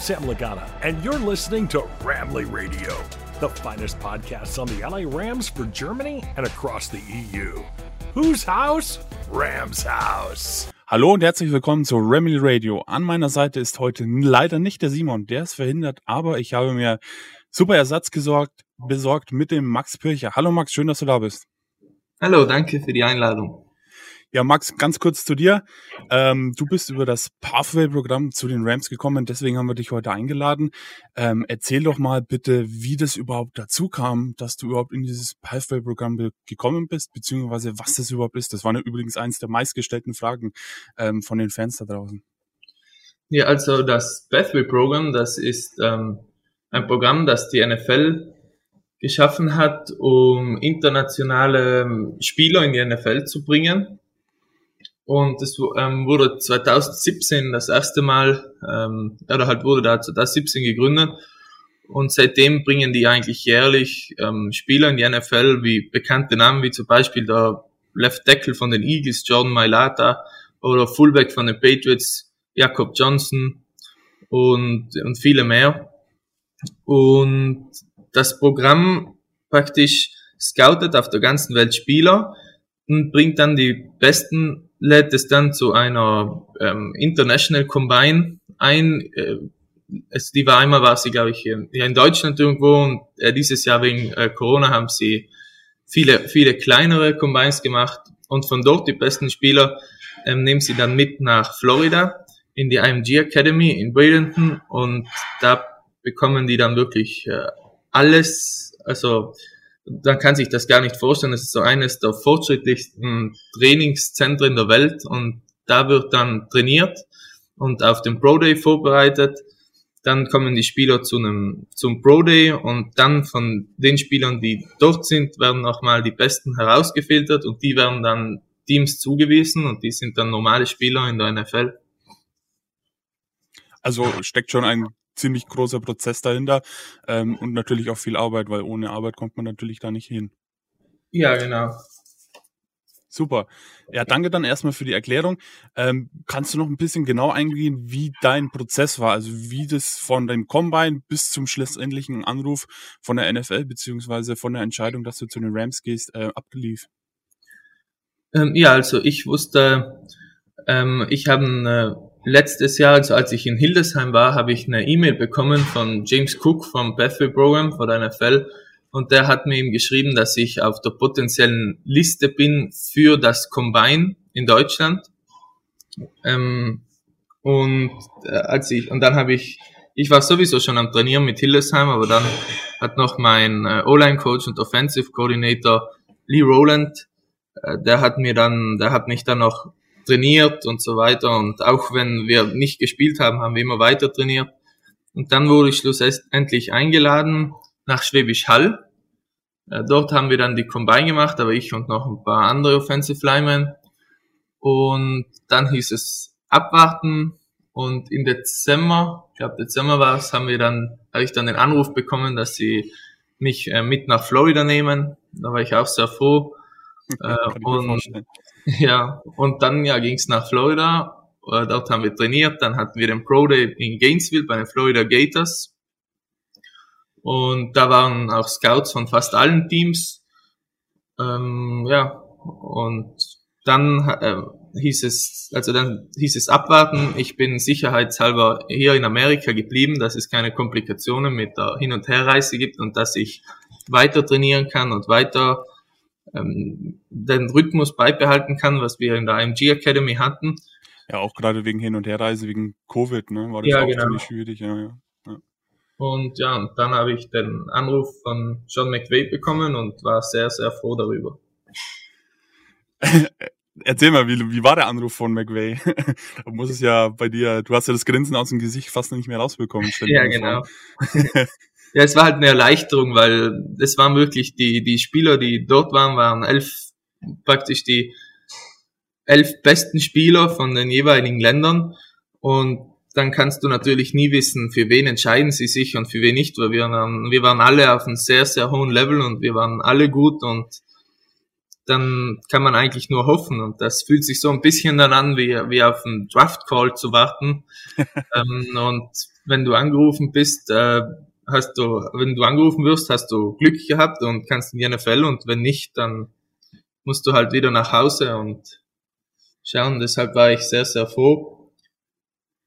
Sam Lagana, and you're listening to Ramley Radio, the finest podcast on the LA Rams for Germany and across the EU. Whose house? Rams House. Hallo und herzlich willkommen zu Ramley Radio. An meiner Seite ist heute leider nicht der Simon, der ist verhindert, aber ich habe mir super Ersatz gesorgt, besorgt mit dem Max Pircher. Hallo Max, schön, dass du da bist. Hallo, danke für die Einladung. Ja, Max, ganz kurz zu dir. Ähm, du bist über das Pathway-Programm zu den Rams gekommen, deswegen haben wir dich heute eingeladen. Ähm, erzähl doch mal bitte, wie das überhaupt dazu kam, dass du überhaupt in dieses Pathway-Programm gekommen bist, beziehungsweise was das überhaupt ist. Das war übrigens eines der meistgestellten Fragen ähm, von den Fans da draußen. Ja, also das Pathway-Programm, das ist ähm, ein Programm, das die NFL geschaffen hat, um internationale ähm, Spieler in die NFL zu bringen. Und es ähm, wurde 2017 das erste Mal, ähm, oder halt wurde da 2017 gegründet. Und seitdem bringen die eigentlich jährlich ähm, Spieler in die NFL, wie bekannte Namen, wie zum Beispiel der Left Tackle von den Eagles, Jordan Mailata, oder Fullback von den Patriots, Jakob Johnson und, und viele mehr. Und das Programm praktisch scoutet auf der ganzen Welt Spieler und bringt dann die besten lädt es dann zu einer ähm, International Combine ein. Äh, es, die war einmal war sie, glaube ich, hier in Deutschland irgendwo und äh, dieses Jahr wegen äh, Corona haben sie viele, viele kleinere Combines gemacht und von dort die besten Spieler ähm, nehmen sie dann mit nach Florida in die IMG Academy in Bradenton und da bekommen die dann wirklich äh, alles, also dann kann sich das gar nicht vorstellen. Es ist so eines der fortschrittlichsten Trainingszentren der Welt und da wird dann trainiert und auf dem Pro Day vorbereitet. Dann kommen die Spieler zu einem, zum Pro Day und dann von den Spielern, die dort sind, werden nochmal die Besten herausgefiltert und die werden dann Teams zugewiesen und die sind dann normale Spieler in der NFL. Also steckt schon ein ziemlich großer Prozess dahinter ähm, und natürlich auch viel Arbeit, weil ohne Arbeit kommt man natürlich da nicht hin. Ja, genau. Super. Ja, danke dann erstmal für die Erklärung. Ähm, kannst du noch ein bisschen genau eingehen, wie dein Prozess war? Also wie das von deinem Combine bis zum schlussendlichen Anruf von der NFL beziehungsweise von der Entscheidung, dass du zu den Rams gehst, äh, abgelief? Ähm, ja, also ich wusste, ähm, ich habe eine letztes Jahr, also als ich in Hildesheim war, habe ich eine E-Mail bekommen von James Cook vom Pathway Program von der NFL und der hat mir ihm geschrieben, dass ich auf der potenziellen Liste bin für das Combine in Deutschland. Ähm, und äh, als ich und dann habe ich ich war sowieso schon am Trainieren mit Hildesheim, aber dann hat noch mein äh, O-Line-Coach und Offensive Coordinator Lee Rowland, äh, der hat mir dann, der hat mich dann noch trainiert und so weiter. Und auch wenn wir nicht gespielt haben, haben wir immer weiter trainiert. Und dann wurde ich schlussendlich eingeladen nach Schwäbisch Hall. Äh, dort haben wir dann die Combine gemacht, aber ich und noch ein paar andere Offensive Linemen. Und dann hieß es abwarten. Und im Dezember, ich glaube Dezember war es, haben wir dann, habe ich dann den Anruf bekommen, dass sie mich äh, mit nach Florida nehmen. Da war ich auch sehr froh. Äh, und ja, und dann ja, ging es nach Florida. Äh, dort haben wir trainiert. Dann hatten wir den Pro Day in Gainesville bei den Florida Gators. Und da waren auch Scouts von fast allen Teams. Ähm, ja, und dann äh, hieß es, also dann hieß es abwarten. Ich bin sicherheitshalber hier in Amerika geblieben, dass es keine Komplikationen mit der Hin- und Herreise gibt und dass ich weiter trainieren kann und weiter ähm, den Rhythmus beibehalten kann, was wir in der IMG Academy hatten. Ja, auch gerade wegen Hin- und Herreise, wegen Covid, ne, war das ja, auch genau. ziemlich schwierig, ja, ja. ja. Und ja, und dann habe ich den Anruf von John McVay bekommen und war sehr, sehr froh darüber. Erzähl mal, wie, wie war der Anruf von McVay? da muss es ja bei dir, du hast ja das Grinsen aus dem Gesicht fast nicht mehr rausbekommen. Ja, genau. ja, es war halt eine Erleichterung, weil es waren wirklich die, die Spieler, die dort waren, waren elf, praktisch die elf besten Spieler von den jeweiligen Ländern. Und dann kannst du natürlich nie wissen, für wen entscheiden sie sich und für wen nicht, weil wir waren, wir waren alle auf einem sehr, sehr hohen Level und wir waren alle gut und dann kann man eigentlich nur hoffen. Und das fühlt sich so ein bisschen dann an, wie, wie auf einen Draft Call zu warten. ähm, und wenn du angerufen bist, äh, hast du, wenn du angerufen wirst, hast du Glück gehabt und kannst in die NFL und wenn nicht, dann musst du halt wieder nach Hause und schauen. Deshalb war ich sehr, sehr froh,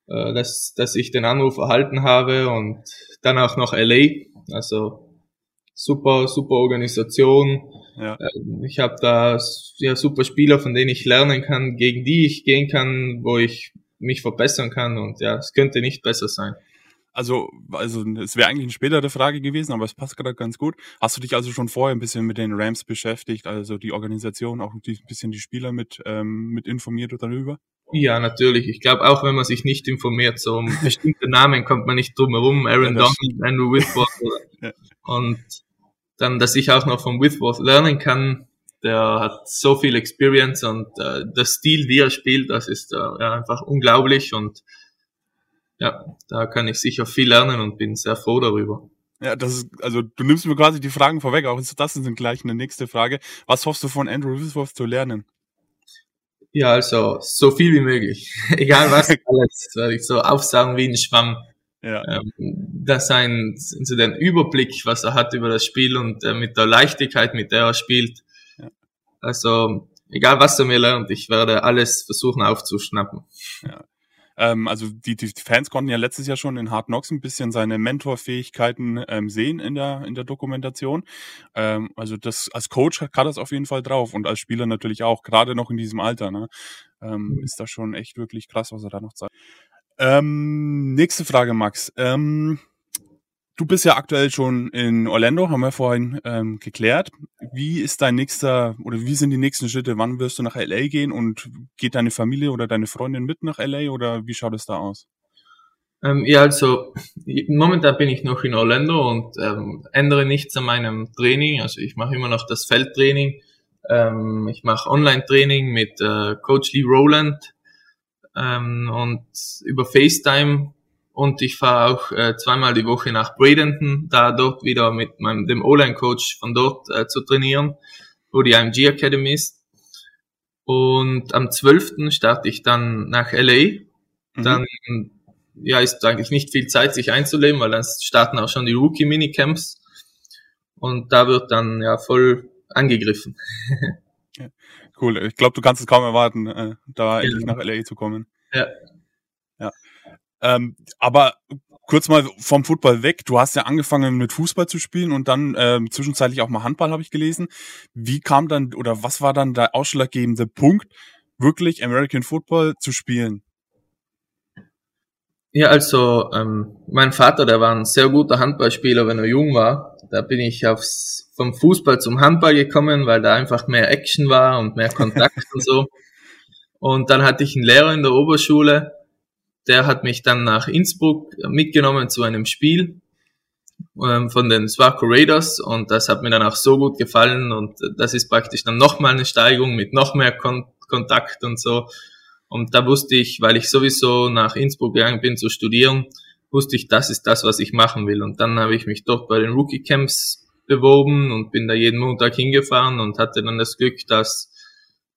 äh, dass, dass ich den Anruf erhalten habe und dann auch noch LA. Also super, super Organisation. Ja. Äh, ich habe da ja, super Spieler, von denen ich lernen kann, gegen die ich gehen kann, wo ich mich verbessern kann und ja, es könnte nicht besser sein. Also, also es wäre eigentlich eine spätere Frage gewesen, aber es passt gerade ganz gut. Hast du dich also schon vorher ein bisschen mit den Rams beschäftigt, also die Organisation, auch ein bisschen die Spieler mit, ähm, mit informiert darüber? Ja, natürlich. Ich glaube, auch wenn man sich nicht informiert, so um bestimmte Namen kommt man nicht drum herum. Aaron ja, Donald, Andrew Whitworth. ja. Und dann, dass ich auch noch von Whitworth lernen kann, der hat so viel Experience und äh, der Stil, wie er spielt, das ist äh, ja, einfach unglaublich und ja, da kann ich sicher viel lernen und bin sehr froh darüber. Ja, das ist, also du nimmst mir quasi die Fragen vorweg, auch das ist gleich eine nächste Frage. Was hoffst du von Andrew Whitworth zu lernen? Ja, also so viel wie möglich. Egal was, alles werde ich so aufsagen wie ein Schwamm. Ja. Ähm, dass sein, so den Überblick, was er hat über das Spiel und äh, mit der Leichtigkeit, mit der er spielt. Ja. Also, egal was er mir lernt, ich werde alles versuchen aufzuschnappen. Ja. Ähm, also die, die Fans konnten ja letztes Jahr schon in Hard Knocks ein bisschen seine Mentorfähigkeiten ähm, sehen in der, in der Dokumentation. Ähm, also das als Coach hat das auf jeden Fall drauf und als Spieler natürlich auch, gerade noch in diesem Alter. Ne? Ähm, ist das schon echt wirklich krass, was er da noch zeigt. Ähm, nächste Frage, Max. Ähm, Du bist ja aktuell schon in Orlando, haben wir vorhin ähm, geklärt. Wie ist dein nächster oder wie sind die nächsten Schritte? Wann wirst du nach LA gehen und geht deine Familie oder deine Freundin mit nach LA oder wie schaut es da aus? Ähm, ja, also momentan bin ich noch in Orlando und ähm, ändere nichts an meinem Training. Also ich mache immer noch das Feldtraining. Ähm, ich mache Online-Training mit äh, Coach Lee Rowland ähm, und über FaceTime und ich fahre auch äh, zweimal die Woche nach Bradenton, da dort wieder mit meinem dem O-Line-Coach von dort äh, zu trainieren, wo die IMG Academy ist. Und am 12. starte ich dann nach LA. Mhm. Dann ja, ist eigentlich nicht viel Zeit, sich einzuleben, weil dann starten auch schon die Rookie-Minicamps. Und da wird dann ja voll angegriffen. cool. Ich glaube, du kannst es kaum erwarten, äh, da ja. endlich nach LA zu kommen. Ja. Ähm, aber kurz mal vom Football weg. Du hast ja angefangen mit Fußball zu spielen und dann ähm, zwischenzeitlich auch mal Handball, habe ich gelesen. Wie kam dann oder was war dann der ausschlaggebende Punkt, wirklich American Football zu spielen? Ja, also ähm, mein Vater, der war ein sehr guter Handballspieler, wenn er jung war. Da bin ich aufs, vom Fußball zum Handball gekommen, weil da einfach mehr Action war und mehr Kontakt und so. Und dann hatte ich einen Lehrer in der Oberschule, der hat mich dann nach Innsbruck mitgenommen zu einem Spiel ähm, von den Swaco Raiders und das hat mir dann auch so gut gefallen und das ist praktisch dann nochmal eine Steigung mit noch mehr Kon Kontakt und so. Und da wusste ich, weil ich sowieso nach Innsbruck gegangen bin zu studieren, wusste ich, das ist das, was ich machen will. Und dann habe ich mich dort bei den Rookie Camps beworben und bin da jeden Montag hingefahren und hatte dann das Glück, dass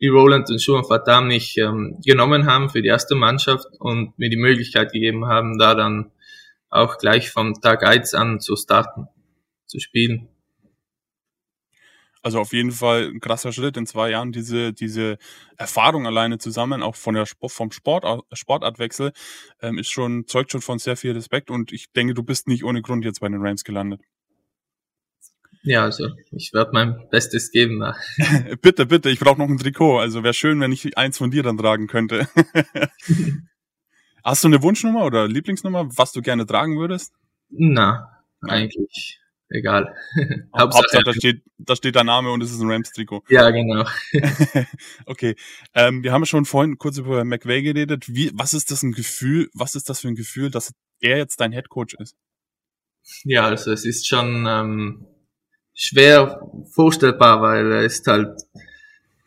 die Roland und Schuhan Fatam mich ähm, genommen haben für die erste Mannschaft und mir die Möglichkeit gegeben haben, da dann auch gleich vom Tag 1 an zu starten, zu spielen. Also auf jeden Fall ein krasser Schritt in zwei Jahren, diese, diese Erfahrung alleine zusammen, auch von der Sport, vom Sport, Sportartwechsel, ähm, ist schon, zeugt schon von sehr viel Respekt und ich denke, du bist nicht ohne Grund jetzt bei den Rams gelandet. Ja, also ich werde mein Bestes geben. bitte, bitte, ich brauche noch ein Trikot. Also wäre schön, wenn ich eins von dir dann tragen könnte. Hast du eine Wunschnummer oder Lieblingsnummer, was du gerne tragen würdest? Na, eigentlich egal. Hauptsache, Hauptsache da, steht, da steht dein Name und es ist ein Rams-Trikot. Ja, genau. okay. Ähm, wir haben schon vorhin kurz über McVay geredet. Wie, was ist das ein Gefühl, was ist das für ein Gefühl, dass er jetzt dein Headcoach ist? Ja, also es ist schon ähm, schwer vorstellbar, weil er ist halt,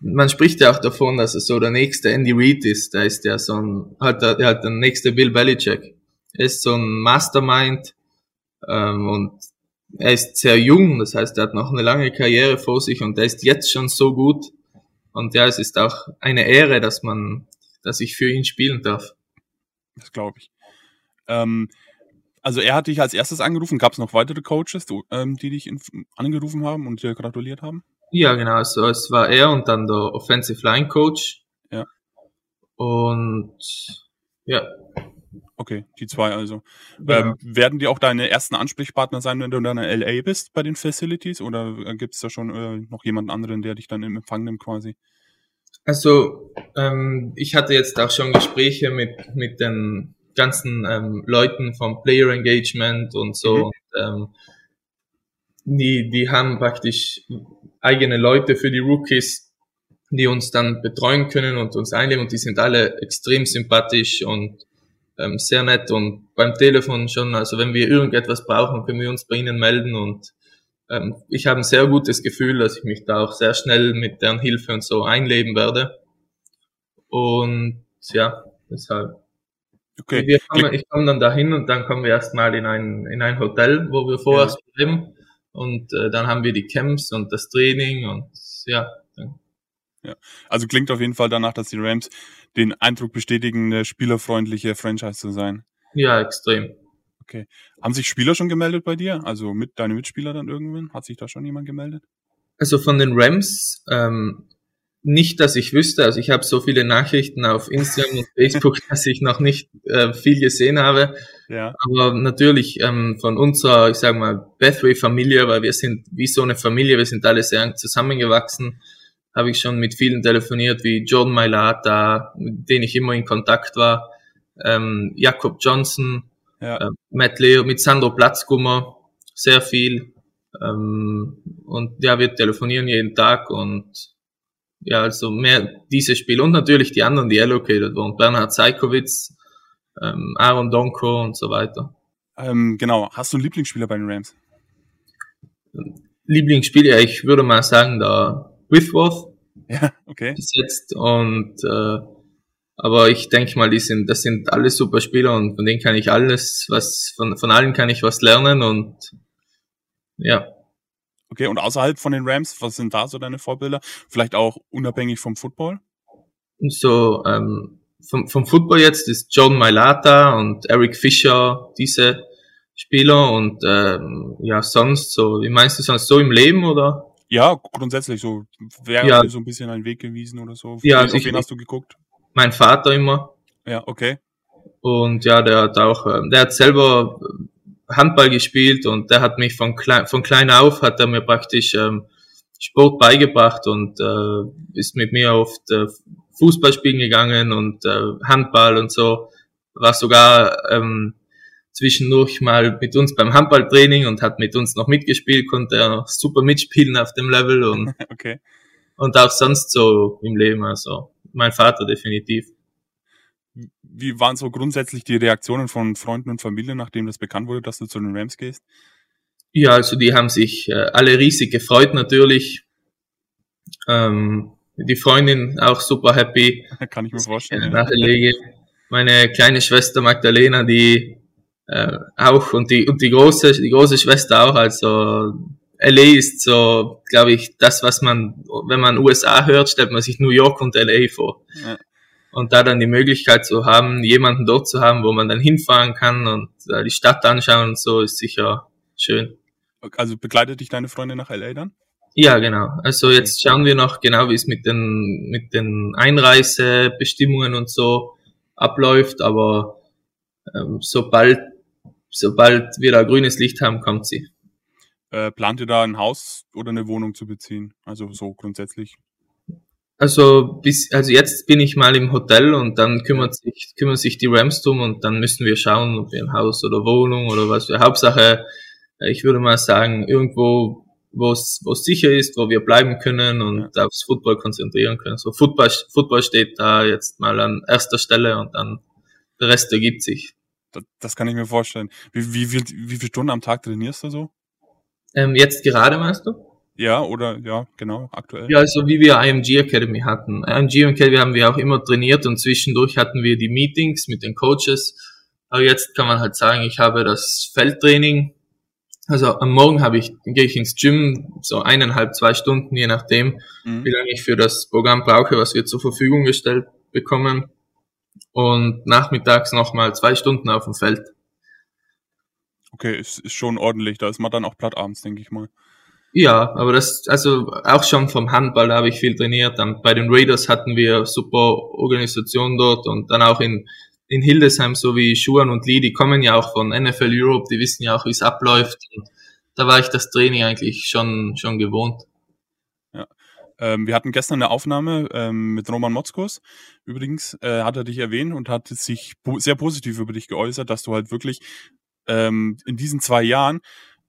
man spricht ja auch davon, dass er so der nächste Andy Reid ist. Der ist ja so ein, halt, der, halt der nächste Bill Belichick. Er ist so ein Mastermind ähm, und er ist sehr jung, das heißt, er hat noch eine lange Karriere vor sich und er ist jetzt schon so gut. Und ja, es ist auch eine Ehre, dass man, dass ich für ihn spielen darf. Das glaube ich. Ähm, Also er hat dich als erstes angerufen. Gab es noch weitere Coaches, die, ähm, die dich angerufen haben und dir gratuliert haben? Ja, genau. Also es war er und dann der Offensive Line Coach. Ja. Und ja. Okay, die zwei also. Ja. Ähm, werden die auch deine ersten Ansprechpartner sein, wenn du dann in LA bist bei den Facilities? Oder gibt es da schon äh, noch jemanden anderen, der dich dann im Empfang nimmt quasi? Also ähm, ich hatte jetzt auch schon Gespräche mit, mit den ganzen ähm, Leuten vom Player Engagement und so. Mhm. Und, ähm, die, die haben praktisch eigene Leute für die Rookies, die uns dann betreuen können und uns einnehmen und die sind alle extrem sympathisch und ähm, sehr nett und beim Telefon schon, also wenn wir irgendetwas brauchen, können wir uns bei ihnen melden und ähm, ich habe ein sehr gutes Gefühl, dass ich mich da auch sehr schnell mit deren Hilfe und so einleben werde. Und ja, deshalb. Okay. Kommen, ich komme dann dahin und dann kommen wir erstmal in ein, in ein Hotel, wo wir vorerst bleiben. Und äh, dann haben wir die Camps und das Training und ja. Dann, Also klingt auf jeden Fall danach, dass die Rams den Eindruck bestätigen, eine spielerfreundliche Franchise zu sein. ja, extrem. Haben sich Spieler schon gemeldet bei dir? Also mit deine Mitspieler dann irgendwann? Hat sich da schon jemand gemeldet? Also von den Rams, ähm, nicht, dass ich wüsste, also ich habe so viele Nachrichten auf Instagram und Facebook, dass ich noch nicht äh, viel gesehen habe. Ja. Aber natürlich ähm, von unserer, ich sag mal, Bethway-Familie, weil wir sind wie so eine Familie, wir sind alle sehr eng zusammengewachsen, habe ich schon mit vielen telefoniert, wie Jordan Mailata, mit denen ich immer in Kontakt war, ähm, Jakob Johnson, Ja. äh, Matt Leo, mit Sandro Platzgummer, sehr viel. Ähm, und ja, wir telefonieren jeden Tag und ja, also mehr diese Spiele und natürlich die anderen, die allocated wurden. Bernhard Seikowitz, ähm, Aaron Donko und so weiter. Ähm, genau. Hast du einen Lieblingsspieler bei den Rams? Lieblingsspieler, ich würde mal sagen, der Withworth Ja, okay. bis jetzt und äh, aber ich denke mal, die sind, das sind alles super Spieler und von denen kann ich alles, was von, von allen kann ich was lernen und ja, Okay, und außerhalb von den Rams, was sind da so deine Vorbilder? Vielleicht auch unabhängig vom Football? So ähm, vom, vom Football jetzt ist John Mailata und Eric Fischer diese Spieler und ähm, ja sonst so, wie meinst du sonst so im Leben oder? Ja, grundsätzlich so. Wer Ja. hat dir so ein bisschen einen Weg gewiesen oder so? Ja, Auf also wen hast du geguckt? Mein Vater immer Ja, okay. und ja, der hat auch, ähm, der hat selber Handball gespielt und der hat mich von klein, von klein auf hat er mir praktisch ähm, Sport beigebracht und äh, ist mit mir oft äh, Fußball spielen gegangen und äh, Handball und so. War sogar ähm, zwischendurch mal mit uns beim Handballtraining und hat mit uns noch mitgespielt, konnte er noch super mitspielen auf dem Level und, Okay. und auch sonst so im Leben. Also mein Vater definitiv. Wie waren so grundsätzlich die Reaktionen von Freunden und Familie, nachdem das bekannt wurde, dass du zu den Rams gehst? Ja, also die haben sich äh, alle riesig gefreut natürlich. Ähm, die Freundin auch super happy. Kann ich mir vorstellen. gehen. Meine kleine Schwester Magdalena, die äh, auch und die und die große die große Schwester auch. Also LA ist so, glaube ich, das, was man, wenn man USA hört, stellt man sich New York und LA vor. Ja. Und da dann die Möglichkeit zu haben, jemanden dort zu haben, wo man dann hinfahren kann und äh, die Stadt anschauen und so, ist sicher schön. Also begleitet dich deine Freundin nach LA dann? Ja, genau. Also jetzt schauen wir noch genau, wie es mit den, mit den Einreisebestimmungen und so abläuft, aber ähm, sobald, sobald wir da grünes Licht haben, kommt sie. Äh, plant ihr da ein Haus oder eine Wohnung zu beziehen? Also so grundsätzlich. Also bis, also jetzt bin ich mal im Hotel und dann kümmert sich, kümmern sich die Rams drum und dann müssen wir schauen, ob wir ein Haus oder Wohnung oder was wir. Hauptsache, äh, ich würde mal sagen, irgendwo, wo es, wo es sicher ist, wo wir bleiben können und aufs Football konzentrieren können. So Football, Football steht da jetzt mal an erster Stelle und dann der Rest ergibt sich. Das, das kann ich mir vorstellen. Wie, wie, wie, wie viele Stunden am Tag trainierst du so? Ähm, jetzt gerade meinst du? Ja, oder ja, genau, aktuell. Ja, also wie wir IMG Academy hatten. IMG Academy haben wir auch immer trainiert und zwischendurch hatten wir die Meetings mit den Coaches. Aber jetzt kann man halt sagen, ich habe das Feldtraining. Also am Morgen habe ich, gehe ich ins Gym, so eineinhalb, zwei Stunden, je nachdem, Mhm. wie lange ich für das Programm brauche, was wir zur Verfügung gestellt bekommen. Und nachmittags nochmal zwei Stunden auf dem Feld. Okay, ist, ist schon ordentlich. Da ist man dann auch platt abends, denke ich mal. Ja, aber das, also auch schon vom Handball, habe ich viel trainiert. Dann bei den Raiders hatten wir super Organisation dort und dann auch in, in Hildesheim, so wie Schuan und Lee, die kommen ja auch von NFL Europe, die wissen ja auch, wie es abläuft. Und da war ich das Training eigentlich schon, schon gewohnt. Ja. Ähm, wir hatten gestern eine Aufnahme ähm, mit Roman Motzkos. Übrigens äh, hat er dich erwähnt und hat sich sehr positiv über dich geäußert, dass du halt wirklich ähm, in diesen zwei Jahren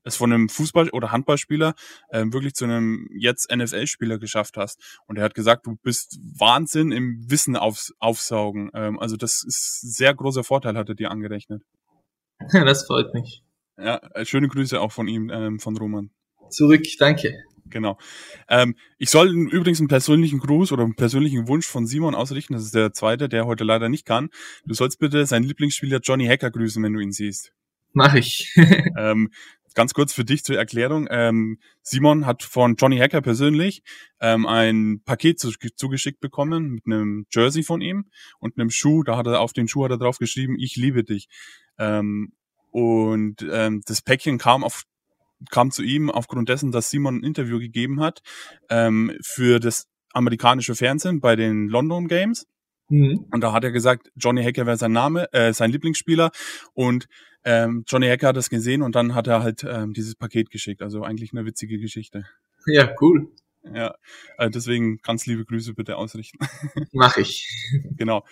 es von einem Fußball- oder Handballspieler ähm, wirklich zu einem jetzt NFL-Spieler geschafft hast. Und er hat gesagt, du bist Wahnsinn im Wissen aufs, aufsaugen. Ähm, also das ist sehr großer Vorteil, hat er dir angerechnet. das freut mich. Ja, äh, schöne Grüße auch von ihm, ähm, von Roman. Zurück, danke. Genau. Ähm, ich soll übrigens einen persönlichen Gruß oder einen persönlichen Wunsch von Simon ausrichten. Das ist der zweite, der heute leider nicht kann. Du sollst bitte seinen Lieblingsspieler Johnny Hacker grüßen, wenn du ihn siehst. Mach ich. ähm, ganz kurz für dich zur Erklärung. Ähm, Simon hat von Johnny Hacker persönlich ähm, ein Paket zu, zugeschickt bekommen mit einem Jersey von ihm und einem Schuh. Da hat er auf den Schuh hat er drauf geschrieben, ich liebe dich. Ähm, und ähm, das Päckchen kam auf kam zu ihm aufgrund dessen, dass Simon ein Interview gegeben hat ähm, für das amerikanische Fernsehen bei den London Games. Mhm. Und da hat er gesagt, Johnny Hacker wäre sein Name, äh, sein Lieblingsspieler. Und ähm, Johnny Hacker hat das gesehen und dann hat er halt ähm, dieses Paket geschickt. Also eigentlich eine witzige Geschichte. Ja, cool. Ja, äh, deswegen ganz liebe Grüße bitte ausrichten. Mach ich. Genau.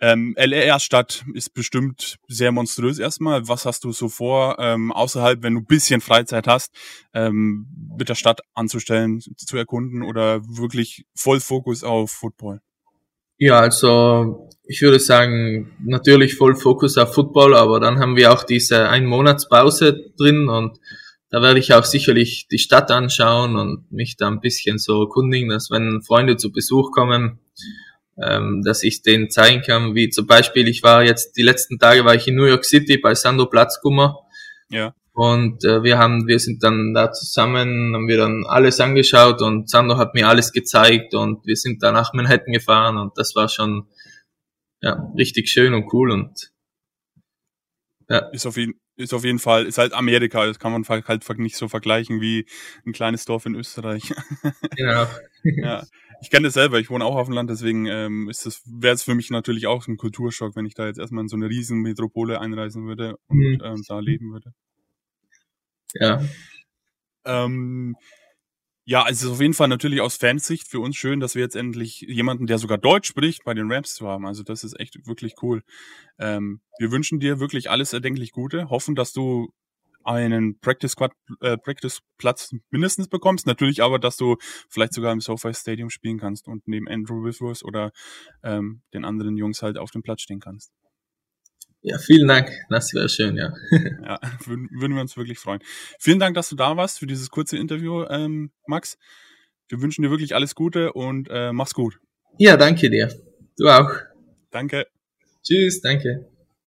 Ähm, LR-Stadt ist bestimmt sehr monströs erstmal. Was hast du so vor, ähm, außerhalb, wenn du bisschen Freizeit hast, ähm, mit der Stadt anzustellen, zu erkunden oder wirklich voll Fokus auf Football? Ja, also ich würde sagen, natürlich voll Fokus auf Football, aber dann haben wir auch diese Einmonatspause drin und da werde ich auch sicherlich die Stadt anschauen und mich da ein bisschen so erkundigen, dass wenn Freunde zu Besuch kommen, ähm, dass ich denen zeigen kann, wie zum Beispiel, ich war jetzt, die letzten Tage war ich in New York City bei Sandro Platzkummer. Ja. Und äh, wir haben, wir sind dann da zusammen, haben wir dann alles angeschaut und Sandro hat mir alles gezeigt und wir sind dann nach Manhattan gefahren und das war schon ja, richtig schön und cool und ja. Ist auf jeden ist auf jeden Fall, ist halt Amerika, das kann man halt nicht so vergleichen wie ein kleines Dorf in Österreich. Genau. ja. Ich kenne das selber, ich wohne auch auf dem Land, deswegen ähm, ist das, wäre es für mich natürlich auch ein Kulturschock, wenn ich da jetzt erstmal in so eine riesen Metropole einreisen würde und mhm. ähm, da leben würde. Ja. Ähm, ja, es ist auf jeden Fall natürlich aus Fansicht für uns schön, dass wir jetzt endlich jemanden, der sogar Deutsch spricht, bei den Rams zu haben. Also das ist echt wirklich cool. Ähm, wir wünschen dir wirklich alles erdenklich Gute, hoffen, dass du einen Practice Squad äh, Practice Platz mindestens bekommst. Natürlich aber, dass du vielleicht sogar im SoFi Stadium spielen kannst und neben Andrew Withers oder ähm, den anderen Jungs halt auf dem Platz stehen kannst. Ja, vielen Dank. Das wäre schön, ja. ja, würden, würden wir uns wirklich freuen. Vielen Dank, dass du da warst für dieses kurze Interview, ähm, Max. Wir wünschen dir wirklich alles Gute und äh, mach's gut. Ja, danke dir. Du auch. Danke. Tschüss, danke.